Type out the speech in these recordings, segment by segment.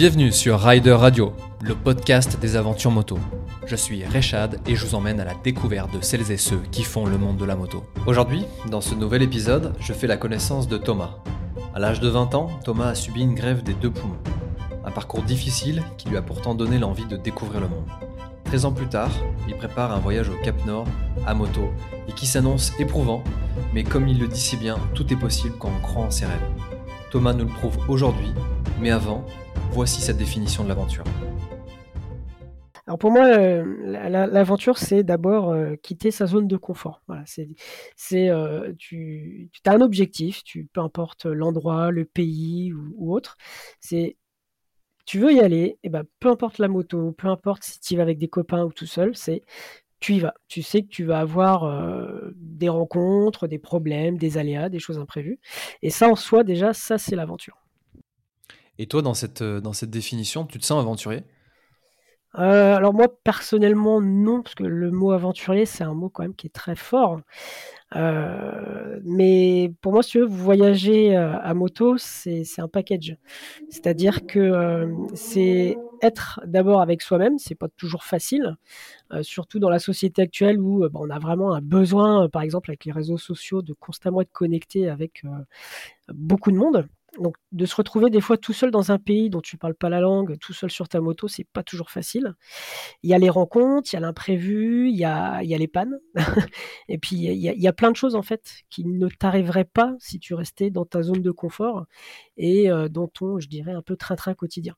Bienvenue sur Rider Radio, le podcast des aventures moto. Je suis Rechad et je vous emmène à la découverte de celles et ceux qui font le monde de la moto. Aujourd'hui, dans ce nouvel épisode, je fais la connaissance de Thomas. À l'âge de 20 ans, Thomas a subi une grève des deux poumons. Un parcours difficile qui lui a pourtant donné l'envie de découvrir le monde. 13 ans plus tard, il prépare un voyage au Cap Nord, à moto, et qui s'annonce éprouvant, mais comme il le dit si bien, tout est possible quand on croit en ses rêves. Thomas nous le prouve aujourd'hui, mais avant, Voici sa définition de l'aventure. Alors pour moi, euh, l'aventure, c'est d'abord euh, quitter sa zone de confort. Voilà, c'est, euh, tu, as un objectif, tu, peu importe l'endroit, le pays ou, autre. C'est, tu veux y aller, et ben, peu importe la moto, peu importe si tu vas avec des copains ou tout seul, c'est tu y vas. Tu sais que tu vas avoir des rencontres, des problèmes, des aléas, des choses imprévues. Et ça, en soi, déjà, ça, c'est l'aventure. Et toi, dans cette, euh, dans cette définition, tu te sens aventurier? Euh, alors moi personnellement non, parce que le mot aventurier c'est un mot quand même qui est très fort. Euh, mais pour moi, si tu veux, voyager à moto, c'est un package. C'est-à-dire que c'est être d'abord avec soi-même, c'est pas toujours facile, surtout dans la société actuelle où bah, on a vraiment un besoin, par exemple avec les réseaux sociaux, de constamment être connecté avec beaucoup de monde. Donc, de se retrouver des fois tout seul dans un pays dont tu parles pas la langue, tout seul sur ta moto, c'est pas toujours facile. Il y a les rencontres, il y a l'imprévu, il y a, les pannes. et puis, il y, a, il y, a, plein de choses, en fait, qui ne t'arriveraient pas si tu restais dans ta zone de confort et euh, dans ton, je dirais, un peu train-train quotidien.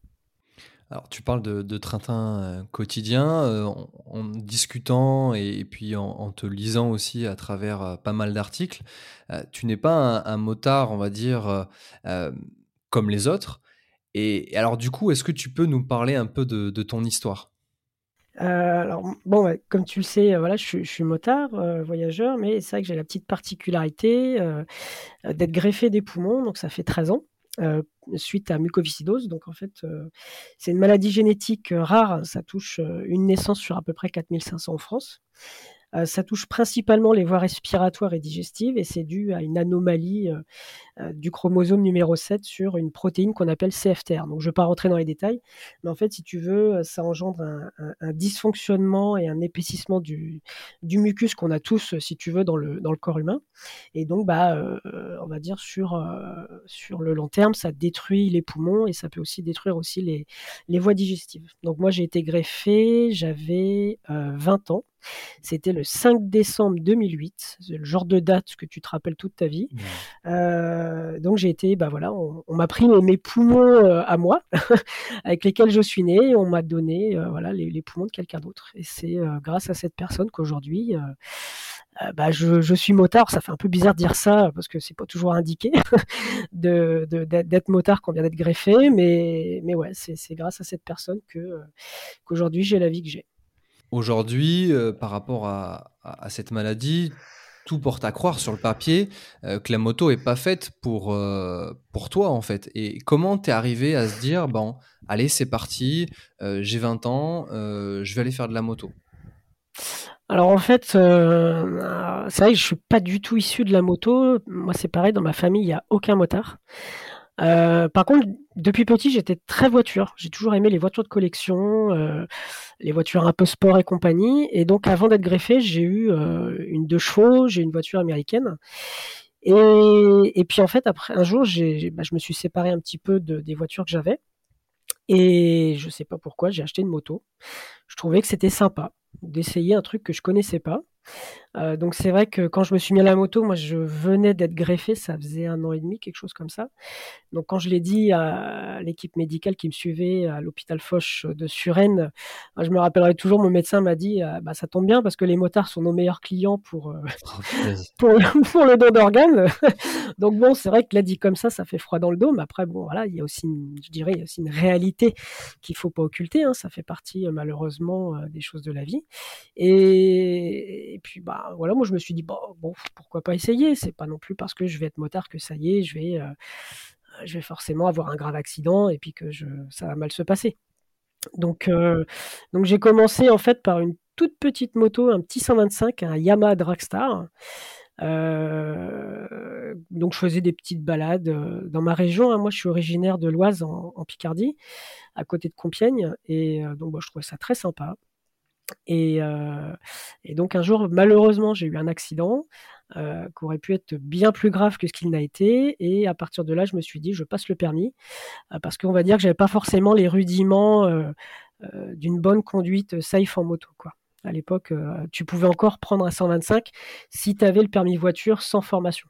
Alors, tu parles de, train-train euh, quotidien, euh, en, discutant et, puis en, te lisant aussi à travers euh, pas mal d'articles. tu n'es pas un, motard, on va dire, comme les autres. Et, alors, du coup, est-ce que tu peux nous parler un peu de, ton histoire? Alors bon, comme tu le sais, voilà, je, suis motard, voyageur, mais c'est vrai que j'ai la petite particularité d'être greffé des poumons, donc ça fait 13 ans. Euh, suite à mucoviscidose. Donc en fait, euh, c'est une maladie génétique euh, rare. Ça touche une naissance sur à peu près 4500 en France. Ça touche principalement les voies respiratoires et digestives et c'est dû à une anomalie du chromosome numéro 7 sur une protéine qu'on appelle CFTR. Donc je ne vais pas rentrer dans les détails, mais en fait, si tu veux, ça engendre un, dysfonctionnement et un épaississement du, du mucus qu'on a tous, si tu veux, dans le, dans le corps humain. Et donc, bah, on va dire sur, sur le long terme, ça détruit les poumons et ça peut aussi détruire aussi les, les voies digestives. Donc moi, j'ai été greffé, j'avais 20 ans. C'était le 5 décembre 2008, c'est le genre de date que tu te rappelles toute ta vie. Euh, donc j'ai été, bah voilà, on, m'a pris mes, poumons euh, à moi, avec lesquels je suis né, on m'a donné euh, voilà les, poumons de quelqu'un d'autre. Et c'est grâce à cette personne qu'aujourd'hui, bah, je, suis motard. Ça fait un peu bizarre de dire ça parce que c'est pas toujours indiqué de, d'être motard quand on vient d'être greffé, mais, mais ouais, c'est, grâce à cette personne que qu'aujourd'hui j'ai la vie que j'ai. Aujourd'hui, euh, par rapport à, cette maladie, tout porte à croire sur le papier euh, que la moto est pas faite pour, euh, pour toi, en fait. Et comment tu es arrivé à se dire, bon, allez, c'est parti, j'ai 20 ans, je vais aller faire de la moto? Alors en fait, c'est vrai que je suis pas du tout issu de la moto. Moi, c'est pareil, dans ma famille, il n'y a aucun motard. Euh, par contre, depuis petit, j'étais très voiture. J'ai toujours aimé les voitures de collection, euh, les voitures un peu sport et compagnie. Et donc, avant d'être greffé, j'ai eu euh, une deux chevaux, j'ai une voiture américaine. Et, puis en fait, après un jour, bah, je me suis séparé un petit peu des voitures que j'avais. Et je sais pas pourquoi, j'ai acheté une moto. Je trouvais que c'était sympa d'essayer un truc que je connaissais pas. Euh, donc c'est vrai que quand je me suis mis à la moto, moi je venais d'être greffé, ça faisait un an et demi, quelque chose comme ça. Donc quand je l'ai dit à l'équipe médicale qui me suivait à l'hôpital Foch de Suresnes, je me rappellerai toujours, mon médecin m'a dit, euh, bah, ça tombe bien parce que les motards sont nos meilleurs clients pour, euh, oh, pour, pour, le don d'organes. Donc bon, c'est vrai que l'a dit comme ça, ça fait froid dans le dos, mais après bon voilà, il y a aussi, une, je dirais, il y a aussi une réalité qu'il faut pas occulter. Hein. ça fait partie malheureusement des choses de la vie. Et, et puis bah bah, voilà, moi je me suis dit bon, bon pourquoi pas essayer? C'est pas non plus parce que je vais être motard que ça y est, je vais, euh, forcément avoir un grave accident et puis que ça va mal se passer. Donc, euh, donc j'ai commencé en fait par une toute petite moto, un petit 125, un Yamaha Dragstar. donc je faisais des petites balades dans ma région. Hein. Moi, je suis originaire de l'Oise en, Picardie, à côté de Compiègne, et donc je trouvais ça très sympa. Et, donc un jour, malheureusement, j'ai eu un accident qui aurait pu être bien plus grave que ce qu'il n'a été. Et à partir de là, je me suis dit, je passe le permis, parce qu'on va dire que j'avais pas forcément les rudiments d'une bonne conduite safe en moto, quoi. À l'époque, tu pouvais encore prendre un 125 si tu avais le permis voiture sans formation.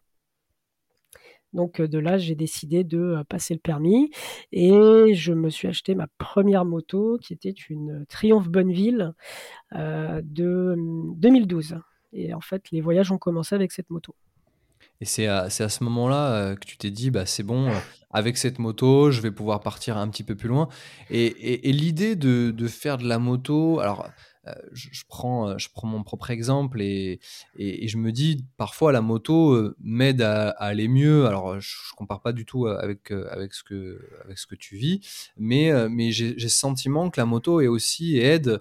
Donc de là, j'ai décidé de passer le permis et je me suis acheté ma première moto qui était une Triumph Bonneville de 2012. Mmh, et en fait, les voyages ont commencé avec cette moto. Et c'est à, ce moment-là que tu t'es dit, bah, c'est bon, avec cette moto, je vais pouvoir partir un petit peu plus loin. Et, l'idée de, de, faire de la moto, alors euh, je, prends, euh, je prends mon propre exemple et, et, je me dis parfois la moto euh, m'aide à, aller mieux. Alors je, ne compare pas du tout avec, avec, ce, que, avec ce que tu vis, mais, mais j'ai ce sentiment que la moto est aussi aide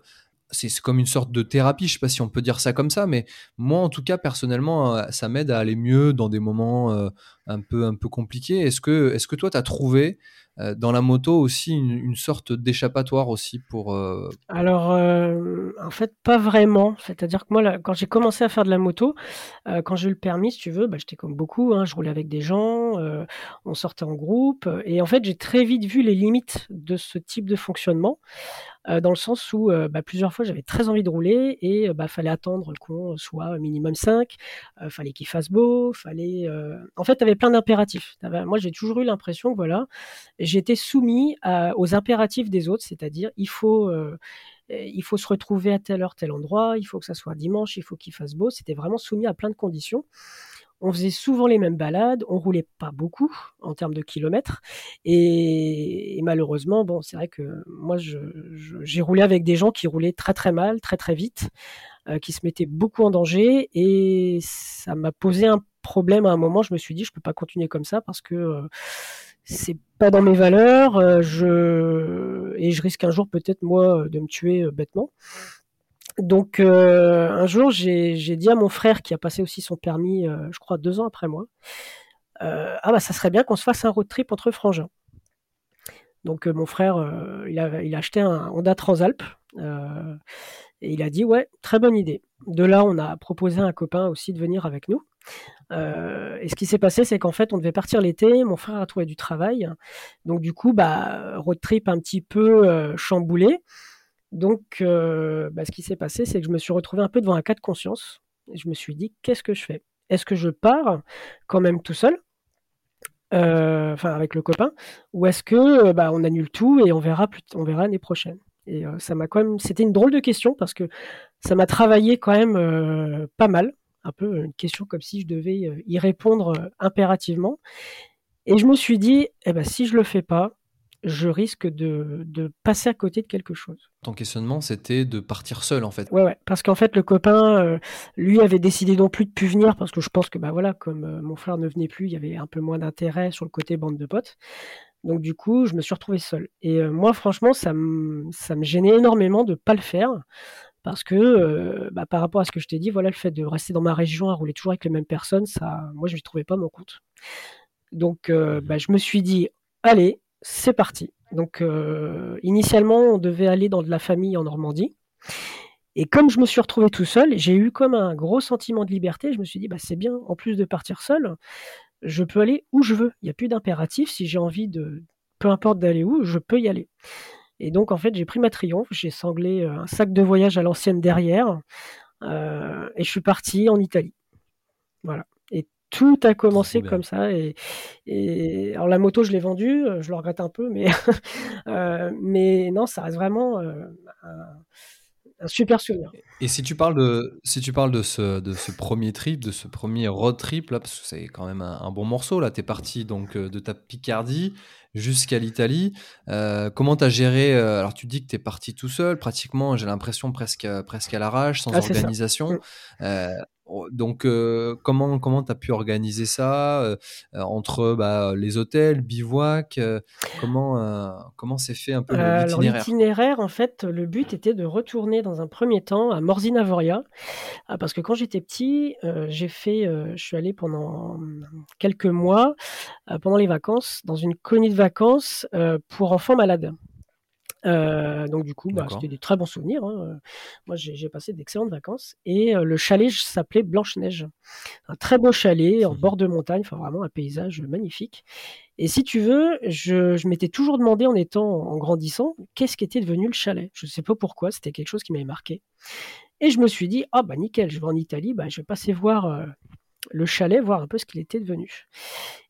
c'est comme une sorte de thérapie, je sais pas si on peut dire ça comme ça, mais moi en tout cas personnellement, ça m'aide à aller mieux dans des moments un peu un peu compliqués. Est-ce que est-ce que toi tu as trouvé euh, dans la moto aussi une, sorte d'échappatoire aussi pour euh, Alors euh, en fait pas vraiment. C'est-à-dire que moi quand j'ai commencé à faire de la moto, quand j'ai eu le permis, si tu veux, bah, j'étais comme beaucoup. Hein, je roulais avec des gens, on sortait en groupe, et en fait j'ai très vite vu les limites de ce type de fonctionnement. Dans le sens où bah, plusieurs fois j'avais très envie de rouler et bah fallait attendre qu'on soit minimum 5, fallait qu'il fasse beau, fallait en fait tu avais plein d'impératifs. Moi j'ai toujours eu l'impression que voilà, j'étais soumis aux impératifs des autres, c'est-à-dire il faut, il faut se retrouver à telle heure, tel endroit, il faut que ça soit dimanche, il faut qu'il fasse beau. C'était vraiment soumis à plein de conditions. On faisait souvent les mêmes balades, on roulait pas beaucoup en termes de kilomètres, et, malheureusement, bon, c'est vrai que moi, j'ai roulé avec des gens qui roulaient très très mal, très très vite, euh, qui se mettaient beaucoup en danger, et ça m'a posé un problème à un moment. Je me suis dit, je peux pas continuer comme ça parce que euh, c'est pas dans mes valeurs, euh, je et je risque un jour peut-être moi de me tuer euh, bêtement. Donc euh, un jour j'ai dit à mon frère qui a passé aussi son permis, je crois deux ans après moi, ah bah ça serait bien qu'on se fasse un road trip entre frangins. Donc mon frère il a, acheté un Honda Transalp et il a dit ouais très bonne idée. De là on a proposé à un copain aussi de venir avec nous. Euh, et ce qui s'est passé, c'est qu'en fait, on devait partir l'été. Mon frère a trouvé du travail. Donc, du coup, bah, road trip un petit peu euh, chamboulé. Donc, euh, bah, ce qui s'est passé, c'est que je me suis retrouvé un peu devant un cas de conscience. Je me suis dit, qu'est-ce que je fais? Est-ce que je pars quand même tout seul Enfin, avec le copain Ou est-ce que bah, on annule tout et on verra, on verra l'année prochaine? Et ça m'a quand même. C'était une drôle de question parce que ça m'a travaillé quand même pas mal un peu une question comme si je devais euh, y répondre euh, impérativement. Et je me suis dit, eh ben, si je le fais pas, je risque de, passer à côté de quelque chose. Ton questionnement, c'était de partir seul, en fait. Ouais, ouais. Parce qu'en fait, le copain, euh, lui, avait décidé non plus de plus venir parce que je pense que, bah voilà, comme mon frère ne venait plus, il y avait un peu moins d'intérêt sur le côté bande de potes. Donc, du coup, je me suis retrouvé seul. Et moi, franchement, ça me, ça me gênait énormément de pas le faire parce que euh, bah, par rapport à ce que je t'ai dit, voilà, le fait de rester dans ma région à rouler toujours avec les mêmes personnes, ça, moi, je ne trouvais pas mon compte. Donc, euh, bah, je me suis dit, allez, c'est parti. Donc, euh, initialement, on devait aller dans de la famille en Normandie. Et comme je me suis retrouvé tout seul, j'ai eu comme un gros sentiment de liberté. Je me suis dit, bah, c'est bien, en plus de partir seul, je peux aller où je veux. Il n'y a plus d'impératif. Si j'ai envie de, peu importe d'aller où, je peux y aller. Et donc, en fait, j'ai pris ma triomphe, j'ai sanglé euh, un sac de voyage à l'ancienne derrière, euh, et je suis parti en Italie. Voilà. Tout a commencé comme ça. Et, et, alors, la moto, je l'ai vendue, euh, je le regrette un peu, mais, mais non, ça reste vraiment un, super souvenir. Et si tu parles de, si tu parles de ce, de ce premier trip, de ce premier road trip, là, parce que c'est quand même un, un bon morceau, là, tu es parti donc de ta Picardie jusqu'à l'Italie. Euh, comment tu as géré euh, Alors, tu dis que tu es parti tout seul, pratiquement, j'ai l'impression presque, presque à l'arrache, sans organisation. Mm. Euh, donc, euh, comment comment tu as pu organiser ça euh, entre bah, les hôtels, bivouac Comment comment s'est fait un peu l'itinéraire? L'itinéraire, en fait, le but était de retourner dans un premier temps à Morzine-Avoria, ah, parce que quand j'étais petit, j'ai fait, je suis allé pendant quelques mois, pendant les vacances, dans une colonie de vacances pour enfants malades. Euh, donc du coup, bah, c'était des très bons souvenirs. Hein. Moi, j'ai passé d'excellentes vacances et euh, le chalet s'appelait Blanche Neige, un très beau chalet en bord de montagne, enfin vraiment un paysage magnifique. Et si tu veux, je, je m'étais toujours demandé en étant, en grandissant, qu'est-ce qu'était devenu le chalet? Je ne sais pas pourquoi, c'était quelque chose qui m'avait marqué. Et je me suis dit, ah bah nickel, je vais en Italie, bah, je vais passer voir euh, le chalet, voir un peu ce qu'il était devenu.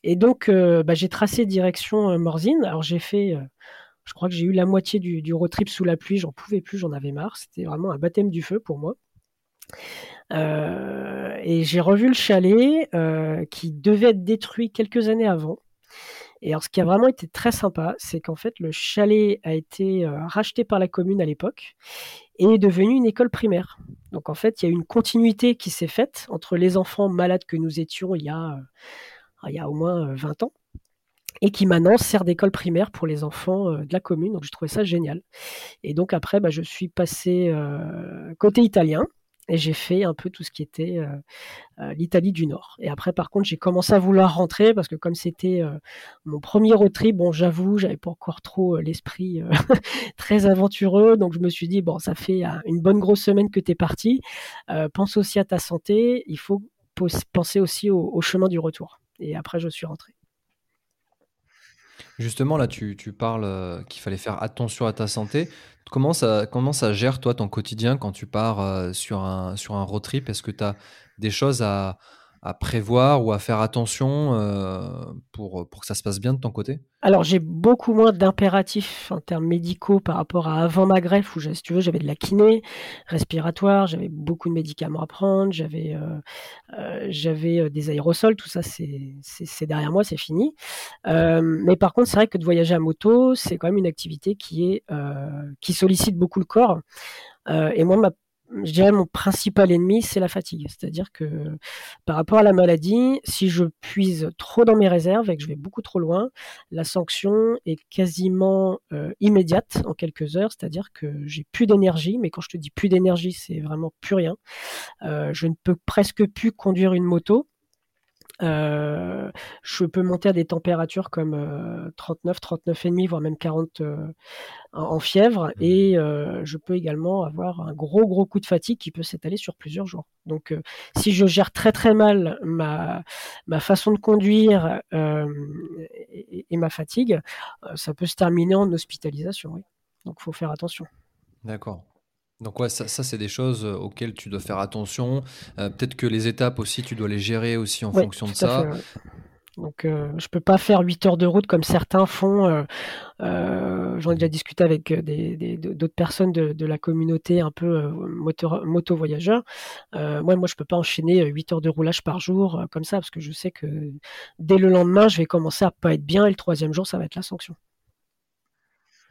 Et donc, bah, j'ai tracé direction Morzine. Alors j'ai fait je crois que j'ai eu la moitié du, road trip sous la pluie, j'en pouvais plus, j'en avais marre. C'était vraiment un baptême du feu pour moi. Euh, et j'ai revu le chalet euh, qui devait être détruit quelques années avant. Et alors, ce qui a vraiment été très sympa, c'est qu'en fait, le chalet a été euh, racheté par la commune à l'époque et est devenu une école primaire. Donc, en fait, il y a une continuité qui s'est faite entre les enfants malades que nous étions il y a, il y a au moins 20 ans et qui maintenant sert d'école primaire pour les enfants euh, de la commune. Donc je trouvais ça génial. Et donc après, bah, je suis passé euh, côté italien et j'ai fait un peu tout ce qui était euh, l'Italie du Nord. Et après, par contre, j'ai commencé à vouloir rentrer parce que comme c'était mon premier road trip, bon, j'avoue, j'avais pas encore trop l'esprit très aventureux, donc je me suis dit bon, ça fait une bonne grosse semaine que tu es parti. pense aussi à ta santé. Il faut penser aussi au chemin du retour. Et après, je suis rentré. Justement, là, tu, parles euh, qu'il fallait faire attention à ta santé. Comment ça, gère, toi, ton quotidien quand tu pars euh, sur, un, sur un road trip? Est-ce que tu as des choses à, à prévoir ou à faire attention euh, pour, pour que ça se passe bien de ton côté? Alors j'ai beaucoup moins d'impératifs en termes médicaux par rapport à avant ma greffe où si tu veux j'avais de la kiné respiratoire, j'avais beaucoup de médicaments à prendre, j'avais euh, euh, des aérosols, tout ça c'est c'est derrière moi, c'est fini. mais par contre c'est vrai que de voyager à moto c'est quand même une activité qui est qui sollicite beaucoup le corps. et moi, ma je dirais mon principal ennemi, c'est la fatigue. C'est-à-dire que par rapport à la maladie, si je puise trop dans mes réserves et que je vais beaucoup trop loin, la sanction est quasiment euh, immédiate en quelques heures. C'est-à-dire que j'ai plus d'énergie, mais quand je te dis plus d'énergie, c'est vraiment plus rien. Euh, je ne peux presque plus conduire une moto. Euh, je peux monter à des températures comme 39, 39 et demi, voire même 40 euh, en, fièvre, mmh. et euh, je peux également avoir un gros gros coup de fatigue qui peut s'étaler sur plusieurs jours. Donc, si je gère très très mal ma ma façon de conduire et, et, ma fatigue, ça peut se terminer en hospitalisation. Oui. Donc, faut faire attention. D'accord. Donc ouais, ça, c'est des choses euh, auxquelles tu dois faire attention. Euh, peut-être que les étapes aussi, tu dois les gérer aussi en fonction de ça. Donc euh, je peux pas faire 8 heures de route comme certains font. J'en ai déjà discuté avec d'autres personnes de, la communauté un peu moto voyageurs. moi, moi, je peux pas enchaîner 8 heures de roulage par jour comme ça parce que je sais que dès le lendemain, je vais commencer à pas être bien et le troisième jour, ça va être la sanction.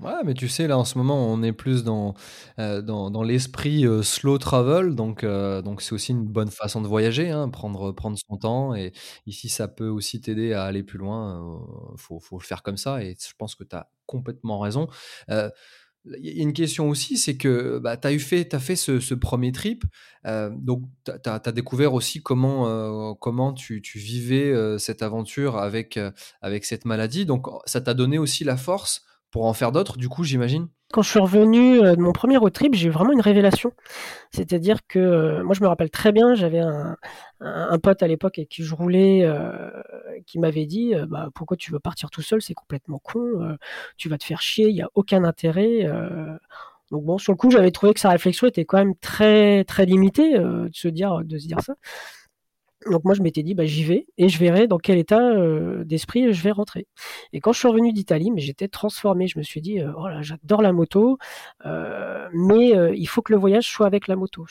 Ouais, mais tu sais, là en ce moment, on est plus dans, euh, dans, dans l'esprit euh, slow travel, donc euh, donc c'est aussi une bonne façon de voyager, hein, prendre, prendre son temps. Et ici, ça peut aussi t'aider à aller plus loin. Faut, faut le faire comme ça, et je pense que tu as complètement raison. Il y a une question aussi, c'est que bah, tu as, fait, as fait ce, ce premier trip, donc tu as, découvert aussi comment, comment tu, tu vivais cette aventure avec, avec cette maladie. Donc ça t'a donné aussi la force pour en faire d'autres, du coup, j'imagine Quand je suis revenu euh, de mon premier road trip, j'ai eu vraiment une révélation. C'est-à-dire que euh, moi, je me rappelle très bien, j'avais un, pote à l'époque avec qui je roulais euh, qui m'avait dit bah, Pourquoi tu veux partir tout seul? C'est complètement con, tu vas te faire chier, il n'y a aucun intérêt. Donc bon, sur le coup, j'avais trouvé que sa réflexion était quand même très très limitée de se dire de se dire ça. Donc moi je m'étais dit bah j'y vais et je verrai dans quel état euh, d'esprit je vais rentrer. Et quand je suis revenu d'Italie, mais j'étais transformé. Je me suis dit euh, oh là j'adore la moto, euh, mais il faut que le voyage soit avec la moto.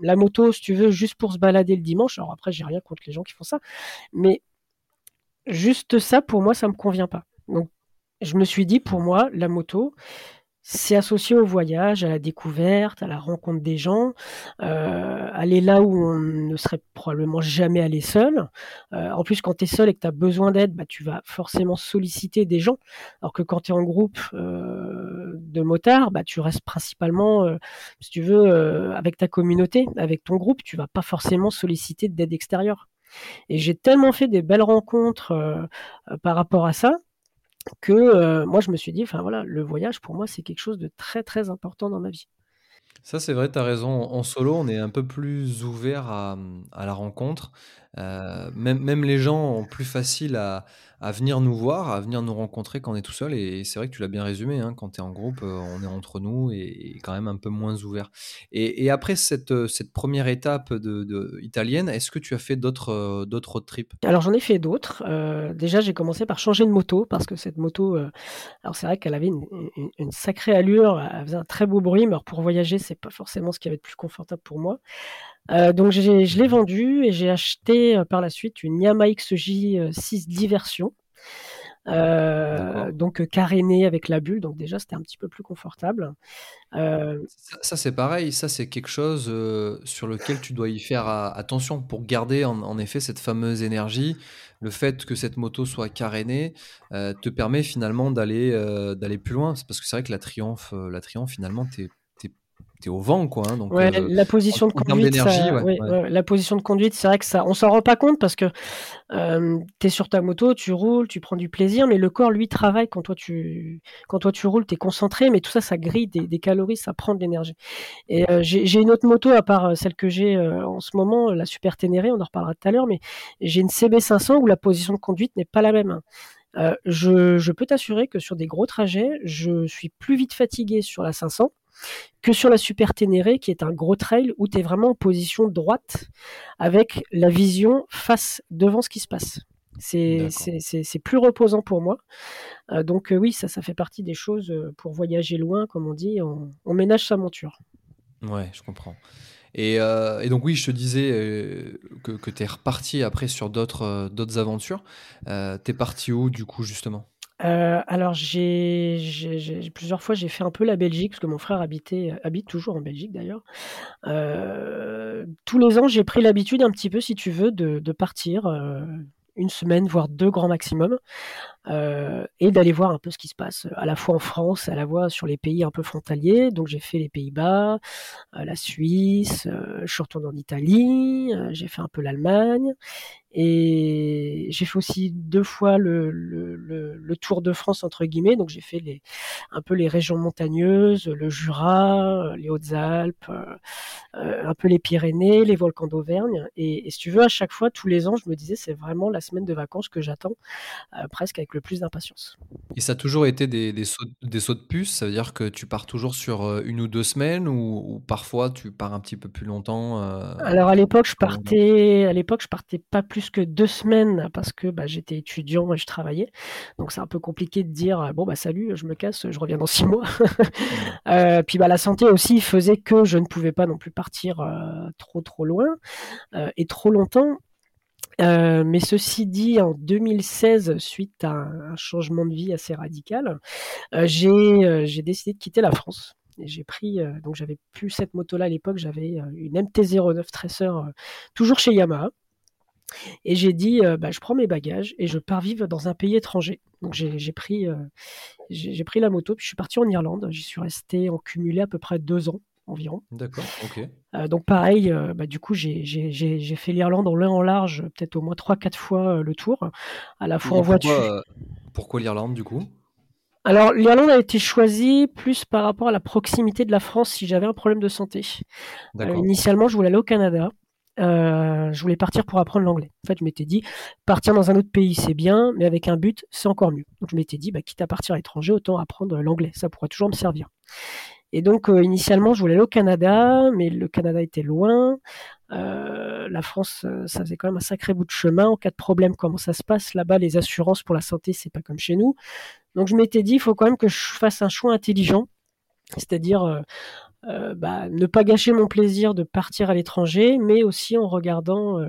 La moto si tu veux juste pour se balader le dimanche. Alors après j'ai rien contre les gens qui font ça, mais juste ça pour moi ça me convient pas. Donc je me suis dit pour moi la moto c'est associé au voyage, à la découverte, à la rencontre des gens, euh, aller là où on ne serait probablement jamais allé seul. Euh, en plus, quand tu es seul et que tu as besoin d'aide, bah, tu vas forcément solliciter des gens. Alors que quand tu es en groupe euh, de motards, bah, tu restes principalement, si tu veux, avec ta communauté, avec ton groupe, tu vas pas forcément solliciter d'aide extérieure. Et j'ai tellement fait des belles rencontres par rapport à ça que euh, moi je me suis dit, enfin voilà, le voyage pour moi c'est quelque chose de très très important dans ma vie. Ça, c'est vrai, tu as raison. En solo, on est un peu plus ouvert à, à la rencontre. Euh, même, les gens ont plus facile à, venir nous voir, à venir nous rencontrer quand on est tout seul. Et c'est vrai que tu l'as bien résumé, hein, quand tu es en groupe, euh, on est entre nous et, quand même un peu moins ouvert. Et, après cette, euh, cette première étape italienne, est-ce que tu as fait d'autres d'autres road trips? Alors j'en ai fait d'autres. Déjà, j'ai commencé par changer de moto parce que cette moto, alors c'est vrai qu'elle avait une, sacrée allure, elle faisait un très beau bruit, mais pour voyager, c'est pas forcément ce qui avait de plus confortable pour moi. Euh, donc je l'ai vendu et j'ai acheté euh, par la suite une Yamaha XJ6 Diversion. Euh, donc euh, caréné avec la bulle, donc déjà c'était un petit peu plus confortable. Euh... Ça, ça c'est pareil, ça c'est quelque chose euh, sur lequel tu dois y faire attention pour garder en, en, effet cette fameuse énergie. Le fait que cette moto soit carénée te permet finalement d'aller d'aller plus loin. Parce que c'est vrai que la Triomphe, la Triomphe finalement t'es au vent, quoi. Hein, donc, ouais, euh, la position de conduite, ça, ouais, ouais. Ouais, la position de conduite, c'est vrai que ça, on s'en rend pas compte parce que euh, tu es sur ta moto, tu roules, tu prends du plaisir, mais le corps, lui, travaille quand toi tu, quand toi tu roules, tu es concentré, mais tout ça, ça grille des, des calories, ça prend de l'énergie. Et euh, j'ai une autre moto à part celle que j'ai euh, en ce moment, la Super Ténéré, on en reparlera tout à l'heure, mais j'ai une CB500 où la position de conduite n'est pas la même. Euh, je, je, peux t'assurer que sur des gros trajets, je suis plus vite fatigué sur la 500 que sur la Super Ténéré, qui est un gros trail où tu es vraiment en position droite avec la vision face devant ce qui se passe. C'est plus reposant pour moi. Euh, donc euh, oui, ça, ça fait partie des choses euh, pour voyager loin, comme on dit, on, on ménage sa monture. Ouais, je comprends. Et, euh, et, donc oui, je te disais euh, que, que tu es reparti après sur d'autres euh, d'autres aventures. Tu es parti où du coup justement? Euh, alors j'ai plusieurs fois j'ai fait un peu la Belgique parce que mon frère habitait habite toujours en Belgique d'ailleurs. Euh, tous les ans j'ai pris l'habitude un petit peu si tu veux de, partir euh, une semaine voire deux grands maximum euh, et d'aller voir un peu ce qui se passe à la fois en France, à la fois sur les pays un peu frontaliers. Donc j'ai fait les Pays-Bas, euh, la Suisse, euh, je suis retourné en Italie, j'ai fait un peu l'Allemagne et j'ai fait aussi deux fois le, le, le, le, Tour de France entre guillemets. Donc j'ai fait les, un peu les régions montagneuses, le Jura, les Hautes-Alpes, un peu les Pyrénées, les volcans d'Auvergne. Et, et, si tu veux, à chaque fois, tous les ans, je me disais c'est vraiment la semaine de vacances que j'attends presque avec le plus d'impatience. Et ça a toujours été des, des, sauts, des sauts de puce Ça veut dire que tu pars toujours sur euh, une ou deux semaines ou, ou parfois tu pars un petit peu plus longtemps euh, Alors à l'époque, je partais, à l'époque, je partais pas plus que deux semaines parce que bah, j'étais étudiant et je travaillais. Donc c'est un peu compliqué de dire bon bah salut, je me casse, je reviens dans six mois. euh, puis bah la santé aussi faisait que je ne pouvais pas non plus partir euh, trop trop loin euh, et trop longtemps. Euh, mais ceci dit, en 2016, suite à un, changement de vie assez radical, euh, j'ai euh, décidé de quitter la France. J'ai pris, donc j'avais plus cette moto-là à l'époque, j'avais une MT-09 Tracer, toujours chez Yamaha. Et j'ai dit, bah, je prends mes bagages et je pars vivre dans un pays étranger. Donc j'ai pris, j'ai pris la moto, puis je suis parti en Irlande. J'y suis resté en cumulé à peu près deux ans environ. D'accord, ok. Euh, donc pareil, euh, bah, du coup j'ai fait l'Irlande en long en large, peut-être au moins 3-4 fois euh, le tour, à la fois en voiture. Pourquoi l'Irlande du coup? Alors l'Irlande a été choisie plus par rapport à la proximité de la France si j'avais un problème de santé. initialement je voulais aller au Canada. Euh, je voulais partir pour apprendre l'anglais. En fait, je m'étais dit, partir dans un autre pays, c'est bien, mais avec un but, c'est encore mieux. Donc, je m'étais dit, bah, quitte à partir à l'étranger, autant apprendre l'anglais. Ça pourrait toujours me servir. Et donc, euh, initialement, je voulais aller au Canada, mais le Canada était loin. Euh, la France, euh, ça faisait quand même un sacré bout de chemin. En cas de problème, comment ça se passe là-bas? Les assurances pour la santé, c'est pas comme chez nous. Donc, je m'étais dit, il faut quand même que je fasse un choix intelligent, c'est-à-dire bah, ne pas gâcher mon plaisir de partir à l'étranger, mais aussi en regardant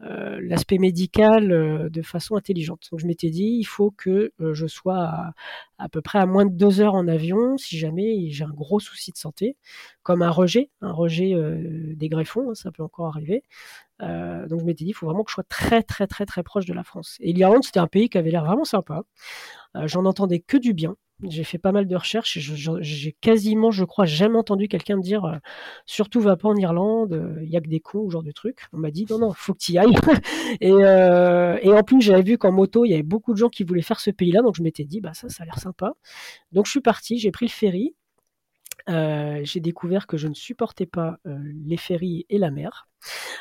l'aspect médical de façon intelligente. Donc je m'étais dit, il faut que je sois à, à, peu près à moins de deux heures en avion si jamais j'ai un gros souci de santé, comme un rejet, un rejet des greffons, hein, ça peut encore arriver. donc je m'étais dit, il faut vraiment que je sois très très très très proche de la France. Et l'Irlande, c'était un pays qui avait l'air vraiment sympa. J'en entendais que du bien. J'ai fait pas mal de recherches et j'ai quasiment, je crois, jamais entendu quelqu'un me dire euh, surtout va pas en Irlande, il euh, y a que des cons ou genre de trucs. On m'a dit non non, faut que tu y ailles. et, euh, et en plus, j'avais vu qu'en moto, il y avait beaucoup de gens qui voulaient faire ce pays-là, donc je m'étais dit bah ça, ça a l'air sympa. Donc je suis parti, j'ai pris le ferry. j'ai découvert que je ne supportais pas les ferries et la mer.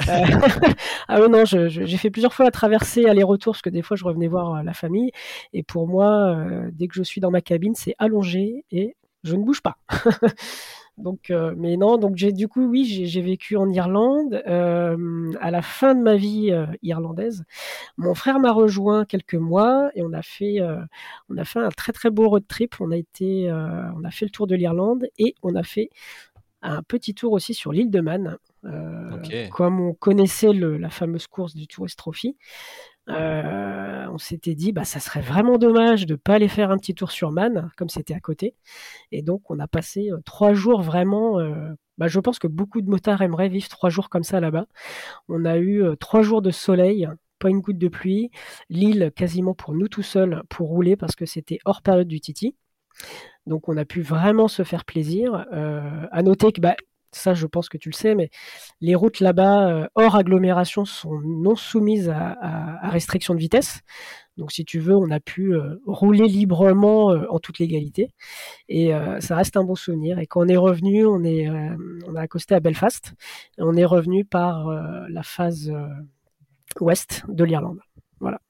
Euh, ah non, j'ai fait plusieurs fois la traversée aller-retour parce que des fois je revenais voir euh, la famille. Et pour moi, euh, dès que je suis dans ma cabine, c'est allongé et je ne bouge pas. donc, mais non, donc j'ai du coup, oui, j'ai vécu en Irlande à la fin de ma vie irlandaise. Mon frère m'a rejoint quelques mois et on a fait, on a fait un très très beau road trip. On a été, on a fait le tour de l'Irlande et on a fait un petit tour aussi sur l'île de Man. Euh, comme on connaissait la fameuse course du Tourist Trophy, euh, on s'était dit, bah, ça serait vraiment dommage de ne pas aller faire un petit tour sur Man, comme c'était à côté. Et donc, on a passé euh, trois jours vraiment. Bah, je pense que beaucoup de motards aimeraient vivre trois jours comme ça là-bas. On a eu trois jours de soleil, pas une goutte de pluie, l'île quasiment pour nous tout seuls pour rouler parce que c'était hors période du Titi. Donc on a pu vraiment se faire plaisir. à noter que bah, ça je pense que tu le sais, mais les routes là-bas, euh, hors agglomération, sont non soumises à, restriction de vitesse. Donc si tu veux, on a pu euh, rouler librement euh, en toute légalité. Et ça reste un bon souvenir. Et quand on est revenu, on, est, a accosté à Belfast. On est revenu par la phase ouest de l'Irlande. Voilà.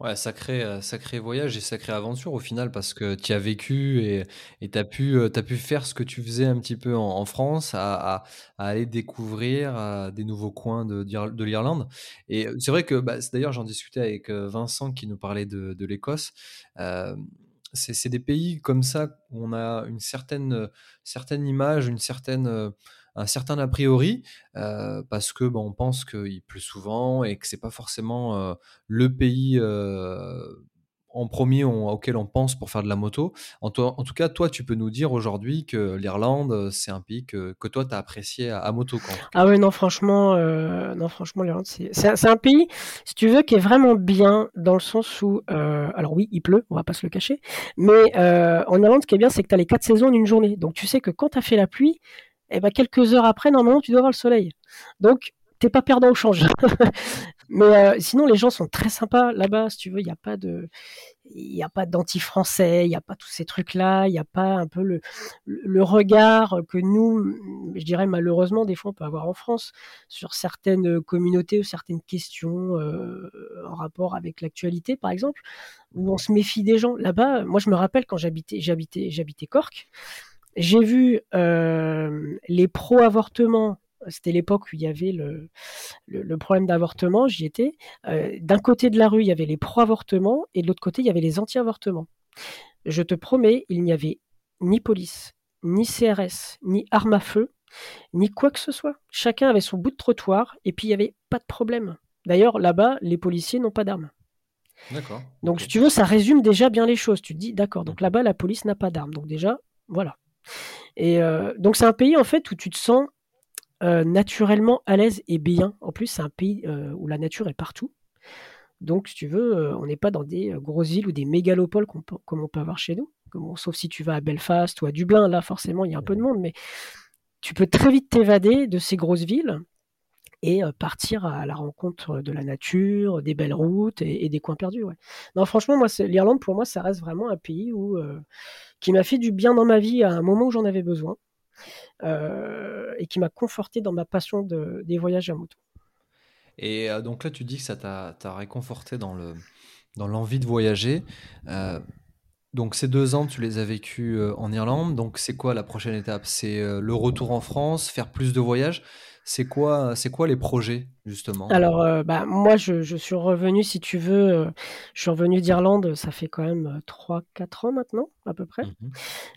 Ouais, sacré, euh, sacré voyage et sacrée aventure au final parce que tu as vécu et tu as pu, euh, pu faire ce que tu faisais un petit peu en, France, à, aller découvrir euh, des nouveaux coins de, de l'Irlande. Et c'est vrai que, bah, d'ailleurs, j'en discutais avec Vincent qui nous parlait de, l'Écosse. c'est des pays comme ça où on a une certaine, certaine image, une certaine un certain a priori euh, parce que bon, on pense qu'il pleut souvent et que c'est pas forcément euh, le pays euh, en premier auquel on pense pour faire de la moto. En, en, tout cas, toi, tu peux nous dire aujourd'hui que l'Irlande, c'est un pays que, que toi, tu as apprécié à, moto. ah ouais, non, franchement, franchement l'Irlande, c'est un pays, si tu veux, qui est vraiment bien dans le sens où, alors oui, il pleut, on va pas se le cacher, mais en Irlande, ce qui est bien, c'est que tu as les quatre saisons en une journée. Donc tu sais que quand tu as fait la pluie, et eh ben quelques heures après, normalement, tu dois avoir le soleil. Donc, t'es pas perdant au change. Mais euh, sinon, les gens sont très sympas là-bas, si tu veux. Il n'y a pas de, il a pas d'anti-français, il n'y a pas tous ces trucs-là, il n'y a pas un peu le, le regard que nous, je dirais malheureusement, des fois on peut avoir en France sur certaines communautés ou certaines questions euh, en rapport avec l'actualité, par exemple, où on se méfie des gens. Là-bas, moi je me rappelle quand j'habitais, j'habitais, j'habitais Cork, j'ai vu euh, les pro-avortements. C'était l'époque où il y avait le, le, problème d'avortement, j'y étais. Euh, d'un côté de la rue, il y avait les pro-avortements et de l'autre côté, il y avait les anti-avortements. Je te promets, il n'y avait ni police, ni CRS, ni arme à feu, ni quoi que ce soit. Chacun avait son bout de trottoir et puis il n'y avait pas de problème. D'ailleurs, là-bas, les policiers n'ont pas d'armes. D'accord. Donc, si tu veux, ça résume déjà bien les choses. Tu te dis, d'accord, donc là-bas, la police n'a pas d'armes. Donc, déjà, voilà. Et euh, donc c'est un pays en fait où tu te sens euh, naturellement à l'aise et bien. En plus, c'est un pays euh, où la nature est partout. Donc, si tu veux, on n'est pas dans des grosses villes ou des mégalopoles comme on peut avoir chez nous. sauf si tu vas à Belfast ou à Dublin, là forcément il y a un peu de monde, mais tu peux très vite t'évader de ces grosses villes et partir à la rencontre de la nature, des belles routes et, des coins perdus. Non, franchement, moi, l'Irlande, pour moi, ça reste vraiment un pays qui m'a fait du bien dans ma vie à un moment où j'en avais besoin et qui m'a conforté dans ma passion de, des voyages à moto. Et donc là, tu dis que ça t'a réconforté dans l'envie de voyager. donc ces deux ans, tu les as vécus en Irlande. Donc c'est quoi la prochaine étape? C'est le retour en France, faire plus de voyages? C'est quoi, c'est quoi les projets justement? Alors, euh, bah, moi, je, je, suis revenu, si tu veux, euh, je suis revenu d'Irlande, ça fait quand même 3-4 euh, ans maintenant, à peu près.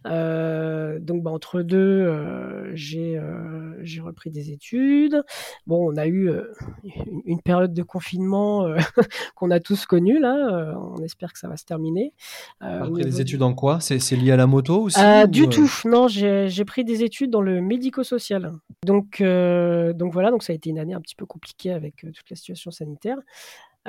Euh, donc, bah, entre deux, j'ai j'ai repris des études. Bon, on a eu une, une, période de confinement qu'on a tous connue, là. on espère que ça va se terminer. Après des études en quoi? C'est lié à la moto aussi Du tout, non, j'ai pris des études dans le médico-social. Donc, donc voilà, donc ça a été une année un petit peu compliquée avec euh, toute la situation sanitaire.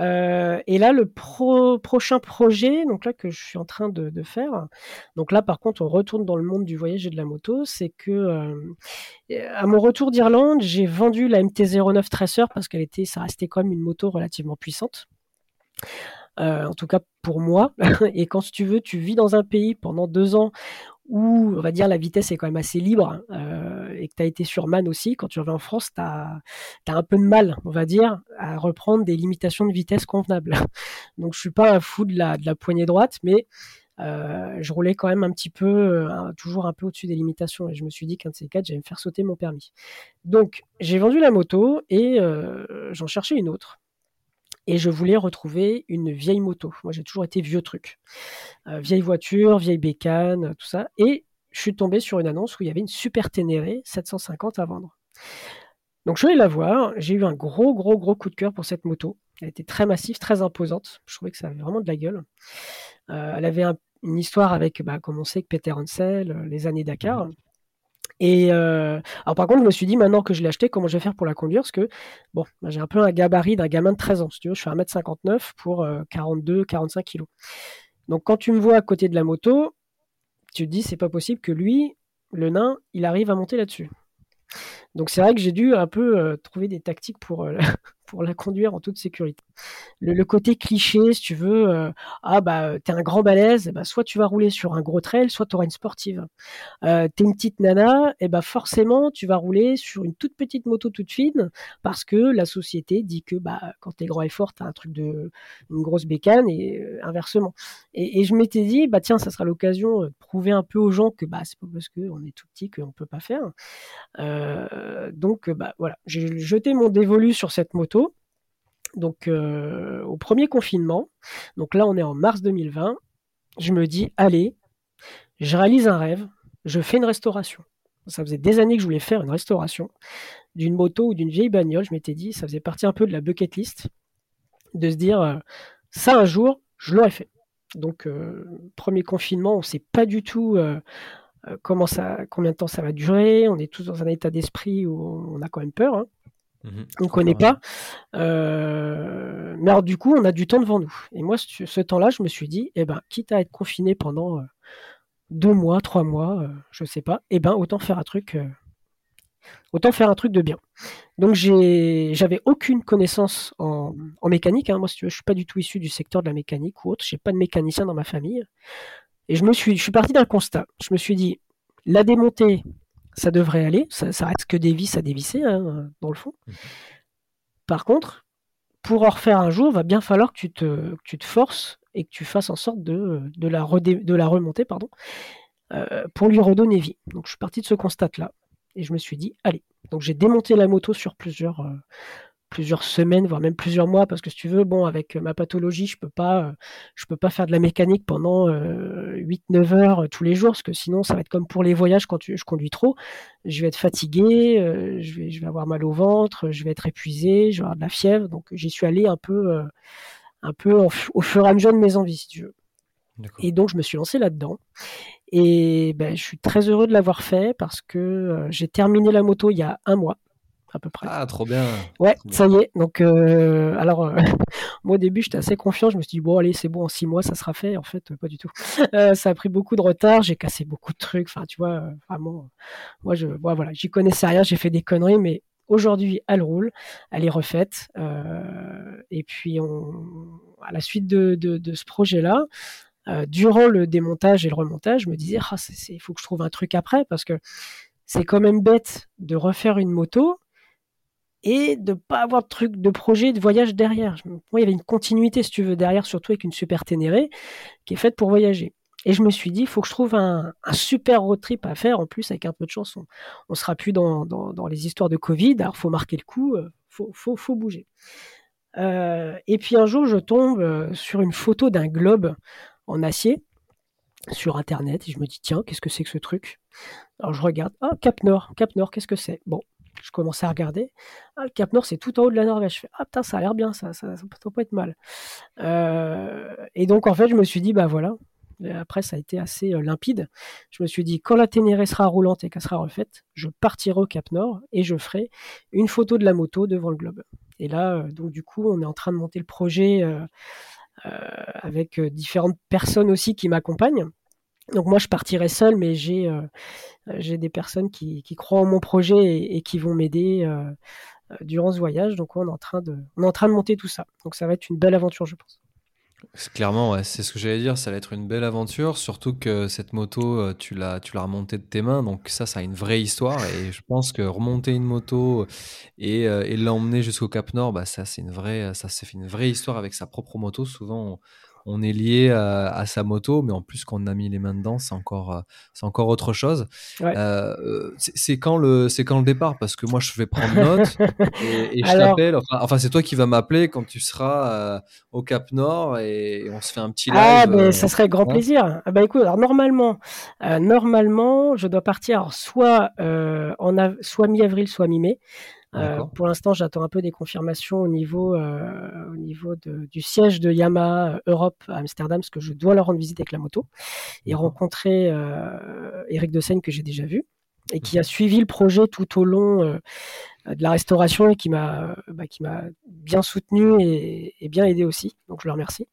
Euh, et là, le prochain projet, donc là que je suis en train de, faire, donc là par contre, on retourne dans le monde du voyage et de la moto, c'est que euh, à mon retour d'Irlande, j'ai vendu la MT-09 Tracer parce qu'elle était, ça restait quand même une moto relativement puissante. en tout cas pour moi. Et quand tu veux, tu vis dans un pays pendant deux ans où, on va dire, la vitesse est quand même assez libre euh, et que tu as été sur Man aussi, quand tu reviens en France, tu as, un peu de mal, on va dire, à reprendre des limitations de vitesse convenables. Donc je suis pas un fou de la, poignée droite, mais euh, je roulais quand même un petit peu, euh, toujours un peu au-dessus des limitations. Et je me suis dit qu'un de ces quatre, j'allais me faire sauter mon permis. Donc j'ai vendu la moto et j'en cherchais une autre et je voulais retrouver une vieille moto. Moi, j'ai toujours été vieux truc. Euh, vieille voiture, vieille bécane, tout ça. Et je suis tombé sur une annonce où il y avait une Super Ténéré 750 à vendre. Donc, je allé la voir. J'ai eu un gros, gros, gros coup de cœur pour cette moto. Elle était très massive, très imposante. Je trouvais que ça avait vraiment de la gueule. Euh, elle avait une histoire avec, bah, comme on sait, que Peter Hansel, euh, les années Dakar. Et euh, alors par contre, je me suis dit maintenant que je l'ai acheté, comment je vais faire pour la conduire? Parce que bon, j'ai un peu un gabarit d'un gamin de 13 ans. Tu veux, je fais 1m59 pour 42-45 euh, kg. Donc quand tu me vois à côté de la moto, tu te dis c'est pas possible que lui, le nain, il arrive à monter là-dessus. Donc c'est vrai que j'ai dû un peu euh, trouver des tactiques pour, pour la conduire en toute sécurité. Le, côté cliché, si tu veux, euh, ah bah t'es un grand balèze, bah, soit tu vas rouler sur un gros trail, soit tu auras une sportive. Euh, t'es une petite nana, et bah forcément tu vas rouler sur une toute petite moto toute fine, parce que la société dit que bah quand t'es grand et fort, t'as un truc de une grosse bécane et euh, inversement. Et, je m'étais dit bah tiens, ça sera l'occasion de prouver un peu aux gens que bah c'est pas parce qu'on est tout petit qu'on peut pas faire. donc bah voilà, j'ai jeté mon dévolu sur cette moto donc euh, au premier confinement, donc là on est en mars 2020, je me dis allez, je réalise un rêve, je fais une restauration. Ça faisait des années que je voulais faire une restauration d'une moto ou d'une vieille bagnole. Je m'étais dit, ça faisait partie un peu de la bucket list, de se dire, euh, ça un jour, je l'aurais fait. Donc, euh, premier confinement, on ne sait pas du tout comment ça, combien de temps ça va durer. On est tous dans un état d'esprit où on a quand même peur. Hein. Mhm. On ne connaît pas. Euh, mais alors, du coup, on a du temps devant nous. Et moi, ce, temps-là, je me suis dit, eh ben, quitte à être confiné pendant euh, deux mois, trois mois, je euh, je sais pas, eh ben, autant faire un truc, autant faire un truc de bien. Donc, j'avais aucune connaissance en, mécanique. Hein. Moi, si tu veux, je suis pas du tout issu du secteur de la mécanique ou autre. J'ai pas de mécanicien dans ma famille. Et je me suis, je suis parti d'un constat. Je me suis dit, la démontée, ça devrait aller. Ça, reste que des vis à dévisser, hein, dans le fond. Mhm. Par contre, pour en refaire un jour, va bien falloir que tu te, tu te forces et que tu fasses en sorte de, de, la, de la remonter pardon, euh, pour lui redonner vie. Donc je suis parti de ce constat-là. Et je me suis dit, allez. Donc j'ai démonté la moto sur plusieurs, euh, plusieurs semaines, voire même plusieurs mois, parce que si tu veux, bon, avec ma pathologie, je peux pas, euh, je peux pas faire de la mécanique pendant 8-9 euh, heures euh, tous les jours, parce que sinon, ça va être comme pour les voyages quand je conduis trop. Je vais être fatigué, je, vais, je vais avoir mal au ventre, je vais être épuisé, je vais avoir de la fièvre. Donc, j'y suis allé un peu, un peu au fur et à mesure de mes envies, si tu veux. Et donc, je me suis lancé là-dedans. Et ben, je suis très heureux de l'avoir fait parce que j'ai terminé la moto il y a un mois à peu près. Ah, trop bien. Ouais, ça y est. Donc, euh, alors, euh, moi au début, j'étais assez confiant. Je me suis dit, bon, allez, c'est bon, en six mois, ça sera fait. En fait, pas du tout. Euh, ça a pris beaucoup de retard. J'ai cassé beaucoup de trucs. Enfin, tu vois, vraiment, moi, je, voilà, j'y connaissais rien. J'ai fait des conneries, mais aujourd'hui, elle roule. Elle est refaite. et puis, on, à la suite de, de, ce projet-là, durant le démontage et le remontage, je me disais, ah, il faut que je trouve un truc après parce que c'est quand même bête de refaire une moto et de pas avoir de truc de projet de voyage derrière. Moi, il y avait une continuité, si tu veux, derrière, surtout avec une super Ténéré qui est faite pour voyager. Et je me suis dit, il faut que je trouve un, super road trip à faire. En plus, avec un peu de chance, on, ne sera plus dans, les histoires de Covid. Alors, faut marquer le coup, euh, faut, faut, bouger. Euh, et puis un jour, je tombe euh, sur une photo d'un globe en acier sur Internet et je me dis, tiens, qu'est-ce que c'est que ce truc? Alors je regarde, ah, Cap Nord, Cap Nord, qu'est-ce que c'est? Bon, je commence à regarder. Ah, le Cap Nord, c'est tout en haut de la Norvège. Je fais, ah putain, ça a l'air bien, ça, ça, ça, peut pas être mal. et donc, en fait, je me suis dit, bah voilà, après, ça a été assez euh, limpide. Je me suis dit, quand la Ténéré sera roulante et qu'elle sera refaite, je partirai au Cap Nord et je ferai une photo de la moto devant le globe. Et là, euh, donc du coup, on est en train de monter le projet euh, avec différentes personnes aussi qui m'accompagnent. Donc moi, je partirai seul, mais j'ai j'ai des personnes qui, croient en mon projet et, qui vont m'aider durant ce voyage. Donc on est en train de on est en train de monter tout ça. Donc ça va être une belle aventure, je pense. Clairement, c'est ce que j'allais dire, ça va être une belle aventure, surtout que cette moto, euh, tu l'as, remontée de tes mains, donc ça, ça a une vraie histoire, et je pense que remonter une moto et, euh, l'emmener jusqu'au Cap Nord, bah, ça, c'est une vraie, ça une vraie histoire avec sa propre moto. Souvent, est lié à, sa moto, mais en plus qu'on a mis les mains dedans, c'est encore, euh, c'est encore autre chose. Euh, c'est quand le, c'est quand le départ? Parce que moi, je vais prendre note et, je t'appelle. Enfin, c'est toi qui vas m'appeler quand tu seras euh, au Cap Nord et, on se fait un petit ah, live. Ah, ça serait grand plaisir. Ah, bah écoute, alors normalement, normalement, je dois partir soit en soit mi-avril, soit mi-mai. Euh, pour l'instant, j'attends un peu des confirmations au niveau, euh, au niveau du siège de Yamaha Europe à Amsterdam, parce que je dois leur rendre visite avec la moto et rencontrer euh, Eric de Seine que j'ai déjà vu et qui a suivi le projet tout au long de la restauration et qui m'a bah, qui m'a bien soutenu et, bien aidé aussi. Donc je le remercie.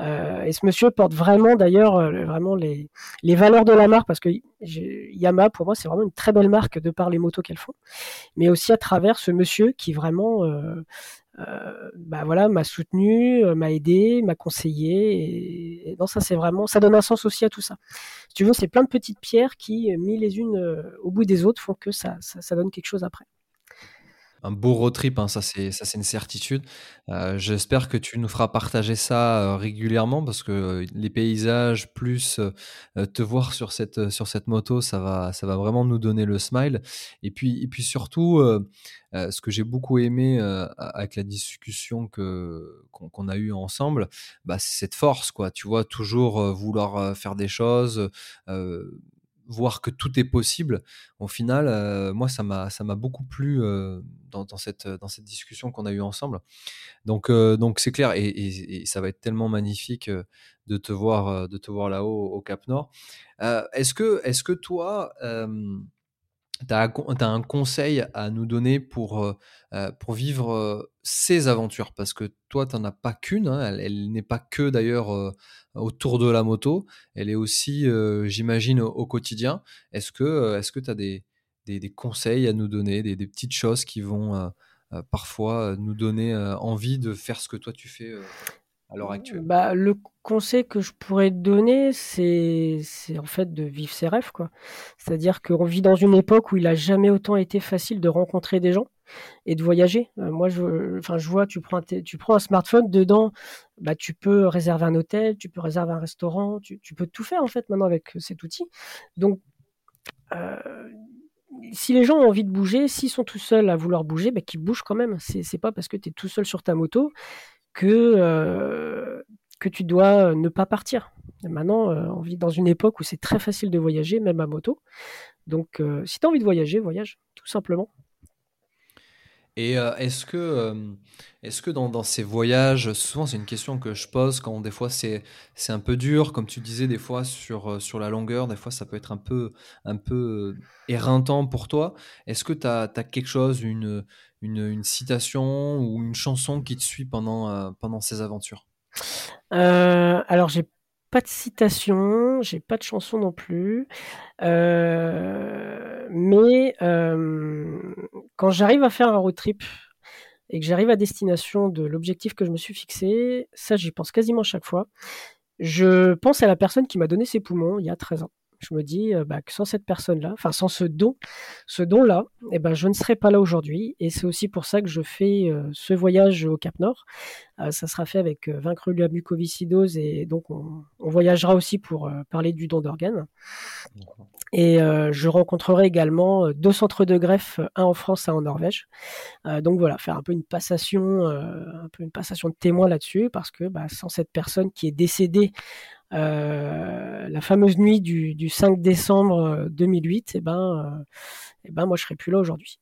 Euh, et ce monsieur porte vraiment d'ailleurs euh, vraiment les, les, valeurs de la marque parce que Yamaha pour moi c'est vraiment une très belle marque de par les motos qu'elles font, mais aussi à travers ce monsieur qui vraiment euh, euh bah voilà m'a soutenu, m'a aidé, m'a conseillé et, non ça c'est vraiment ça donne un sens aussi à tout ça. Si tu veux c'est plein de petites pierres qui mis les unes au bout des autres font que ça, ça, ça donne quelque chose après un beau road trip, hein, ça c'est ça c'est une certitude. Euh, j'espère que tu nous feras partager ça euh, régulièrement parce que euh, les paysages plus te voir sur cette sur cette moto, ça va ça va vraiment nous donner le smile. Et puis et puis surtout, ce que j'ai beaucoup aimé avec la discussion que qu'on a eue ensemble, bah, c'est cette force quoi. Tu vois toujours vouloir faire des choses voir que tout est possible, au final, euh, moi, ça m'a, beaucoup plu euh, dans, cette, dans cette discussion qu'on a eue ensemble. Donc, euh, donc c'est clair, et, ça va être tellement magnifique de te voir, voir là-haut au Cap Nord. est-ce que, est-ce que toi, tu as, un conseil à nous donner pour, euh, euh, vivre euh, ces aventures? Parce que toi, tu n'en as pas qu'une, hein, elle, n'est pas que d'ailleurs autour de la moto, elle est aussi, j'imagine, au, quotidien. Est-ce que tu as des, des, conseils à nous donner, des, des petites choses qui vont parfois nous donner envie de faire ce que toi tu fais à l'heure actuelle? Bah, Le conseil que je pourrais te donner, c'est en fait de vivre ses rêves. C'est-à-dire qu'on vit dans une époque où il n'a jamais autant été facile de rencontrer des gens et de voyager. Euh, moi, je, enfin, je vois, tu prends, un, smartphone, dedans, bah, tu peux réserver un hôtel, tu peux réserver un restaurant, tu, tu peux tout faire en fait maintenant avec cet outil. Donc, euh, si les gens ont envie de bouger, s'ils sont tout seuls à vouloir bouger, bah, qu'ils bougent quand même. C'est pas parce que tu es tout seul sur ta moto que, euh, que tu dois ne pas partir. maintenant, euh, on vit dans une époque où c'est très facile de voyager, même à moto. Donc, euh, si tu as envie de voyager, voyage, tout simplement. Et est-ce que, est que dans, ces voyages, souvent c'est une question que je pose quand des fois c'est, c'est un peu dur, comme tu disais, des fois sur, sur la longueur, des fois ça peut être un peu, un peu éreintant pour toi. Est-ce que tu as, quelque chose, une, une, citation ou une chanson qui te suit pendant, euh, ces aventures? Euh, Alors, j'ai pas de citation, j'ai pas de chanson non plus. Euh, mais quand j'arrive à faire un road trip et que j'arrive à destination de l'objectif que je me suis fixé, ça j'y pense quasiment chaque fois. Je pense à la personne qui m'a donné ses poumons il y a 13 ans. Je me dis bah, que sans cette personne-là, enfin sans ce don, ce don-là, eh ben, je ne serais pas là aujourd'hui. Et c'est aussi pour ça que je fais ce voyage au Cap Nord. ça sera fait avec Vaincre la mucoviscidose et donc on, voyagera aussi pour parler du don d'organes. Et je rencontrerai également deux centres de greffe, un en France, un en Norvège. donc voilà, faire un peu une passation, un peu une passation de témoin là-dessus, parce que bah, sans cette personne qui est décédée euh, la fameuse nuit du, 5 décembre 2008, et eh ben, euh, eh ben moi je serais plus là aujourd'hui.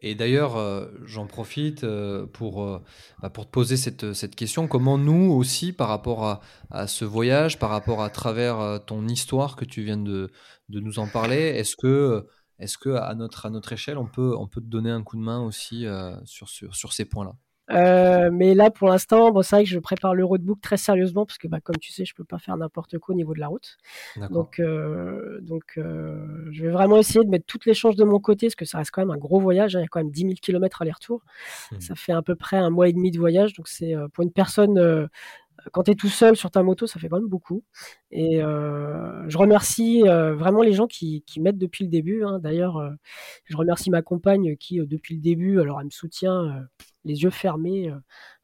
Et d'ailleurs, euh, j'en profite pour, bah, pour te poser cette, cette, question. Comment nous aussi, par rapport à, à, ce voyage, par rapport à travers ton histoire que tu viens de, de nous en parler, est-ce que, est-ce que à notre, à notre échelle, on peut, on peut te donner un coup de main aussi sur, sur, sur ces points-là? Euh, mais là, pour l'instant, bon, c'est vrai que je prépare le roadbook très sérieusement parce que, bah, comme tu sais, je peux pas faire n'importe quoi au niveau de la route. Donc, euh, donc euh, je vais vraiment essayer de mettre toutes les chances de mon côté parce que ça reste quand même un gros voyage. Hein. il y a quand même 10 000 km aller-retour. Mmh. Ça fait à peu près un mois et demi de voyage. Donc, c'est pour une personne quand tu es tout seul sur ta moto, ça fait quand même beaucoup. Et euh, je remercie euh, vraiment les gens qui, qui m'aident depuis le début. Hein. D'ailleurs, euh, je remercie ma compagne qui, depuis le début, alors elle me soutient les yeux fermés.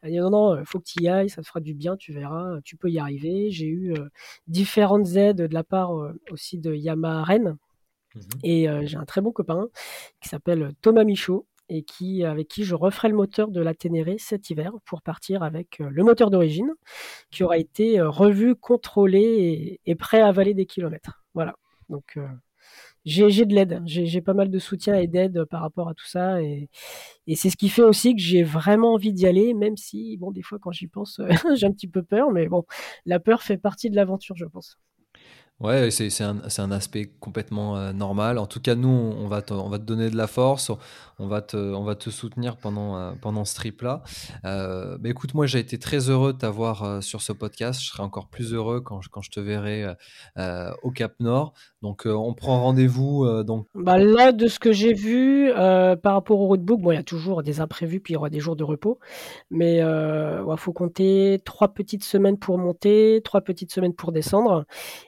elle dit non, non, il faut que tu y ailles, ça te fera du bien, tu verras, tu peux y arriver. J'ai eu différentes aides de la part aussi de Yamaha Rennes. Mmh Et j'ai un très bon copain qui s'appelle Thomas Michaud, et qui, avec qui je referai le moteur de la Ténéré cet hiver pour partir avec euh, le moteur d'origine qui aura été euh, revu, contrôlé et, prêt à avaler des kilomètres. Voilà. Donc euh, j'ai de l'aide, j'ai pas mal de soutien et d'aide par rapport à tout ça et, c'est ce qui fait aussi que j'ai vraiment envie d'y aller, même si bon des fois quand j'y pense j'ai un petit peu peur, mais bon la peur fait partie de l'aventure je pense. Ouais, c'est un, aspect complètement euh, normal. En tout cas, nous, on va, te, donner de la force, on va te, soutenir pendant, euh, pendant ce trip-là. Euh, bah, écoute, moi, j'ai été très heureux de t'avoir sur ce podcast. Je serai encore plus heureux quand, quand je te verrai au Cap Nord. Donc, on prend rendez-vous. donc... Bah, là, de ce que j'ai vu par rapport au roadbook, bon, il y a toujours des imprévus, puis il y aura des jours de repos. Mais il faut compter trois petites semaines pour monter, trois petites semaines pour descendre.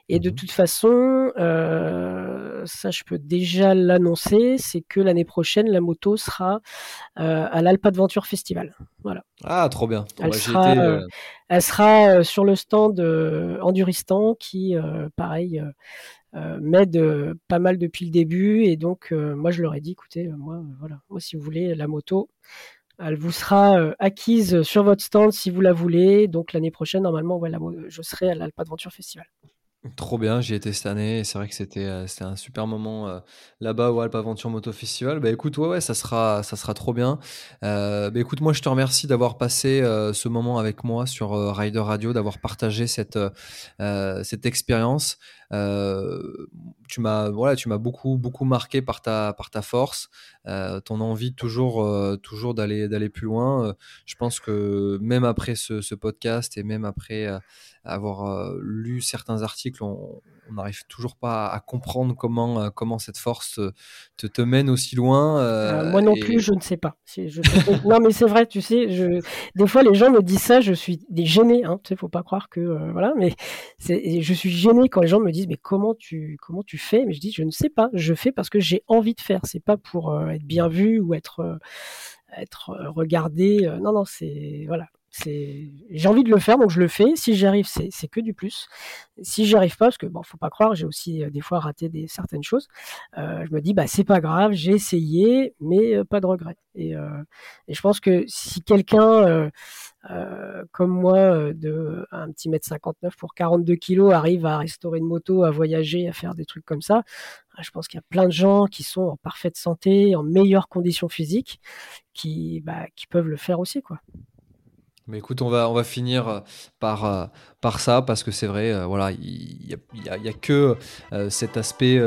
Et de toute façon, euh, ça je peux déjà l'annoncer, c'est que l'année prochaine, la moto sera euh, à l'Alpa Adventure Festival. Voilà. Ah, trop bien. Elle, sera, euh, elle sera sur le stand Enduristan qui, pareil, m'aide pas mal depuis le début. Et donc, moi, je leur ai dit, écoutez, moi, voilà, moi, si vous voulez la moto, elle vous sera acquise sur votre stand si vous la voulez. Donc l'année prochaine, normalement, voilà, je serai à l'Alpa Adventure Festival. Trop bien, j'y étais cette année et c'est vrai que c'était euh, un super moment euh, là-bas au Alpes Aventure Moto Festival. Bah écoute, ouais, ouais, ça sera, trop bien. Euh, bah écoute, moi je te remercie d'avoir passé ce moment avec moi sur Rider Radio, d'avoir partagé cette expérience. Tu m'as voilà, tu m'as beaucoup beaucoup marqué par ta par ta force, ton envie toujours toujours d'aller d'aller plus loin. je pense que même après ce, ce podcast et même après avoir euh, lu certains articles, on n'arrive toujours pas à comprendre comment, euh, comment cette force te, te, mène aussi loin. Euh, moi non plus, je ne sais pas. non, mais c'est vrai, tu sais, je... des fois les gens me disent ça, je suis gêné. Hein, tu sais, faut pas croire que voilà, mais je suis gêné quand les gens me disent mais comment tu comment tu fais? Mais je dis je ne sais pas, je fais parce que j'ai envie de faire. C'est pas pour être bien vu ou être être regardé. non, non, c'est voilà j'ai envie de le faire donc je le fais. Si j'y arrive c'est que du plus. Si j'y arrive pas parce que bon faut pas croire j'ai aussi euh, des fois raté des certaines choses euh, je me dis bah c'est pas grave j'ai essayé mais euh, pas de regret et, je pense que si quelqu'un comme moi de un petit mètre 59 pour 42 kilos arrive à restaurer une moto à voyager à faire des trucs comme ça je pense qu'il y a plein de gens qui sont en parfaite santé en meilleures conditions physiques qui bah, qui peuvent le faire aussi quoi mais écoute, on va, finir euh, par, euh, par ça parce que c'est vrai, euh, voilà, il n'y a, y a, que cet aspect,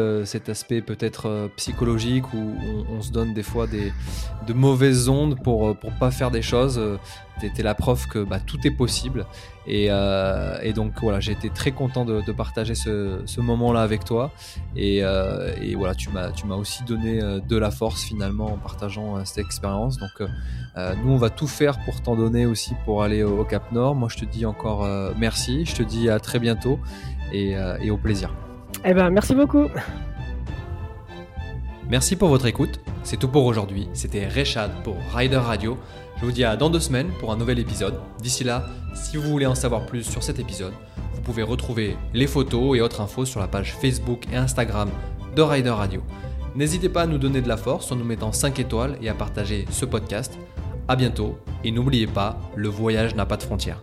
peut-être psychologique où on, se donne des fois de mauvaises ondes pour pour pas faire des choses tu la preuve que bah, tout est possible. Euh, et, donc voilà, j'ai été très content de, partager ce, moment-là avec toi. Et, euh, voilà, tu m'as, tu m'as aussi donné euh, de la force finalement en partageant cette expérience. Donc nous, on va tout faire pour t'en donner aussi pour aller au, Cap Nord. Moi, je te dis encore merci. Je te dis à très bientôt et, et au plaisir. Eh ben, merci beaucoup. Merci pour votre écoute. C'est tout pour aujourd'hui. C'était Rechad pour Rider Radio. Je vous dis à dans deux semaines pour un nouvel épisode. D'ici là, si vous voulez en savoir plus sur cet épisode, vous pouvez retrouver les photos et autres infos sur la page Facebook et Instagram de Rider Radio. N'hésitez pas à nous donner de la force en nous mettant 5 étoiles et à partager ce podcast. A bientôt et n'oubliez pas, le voyage n'a pas de frontières.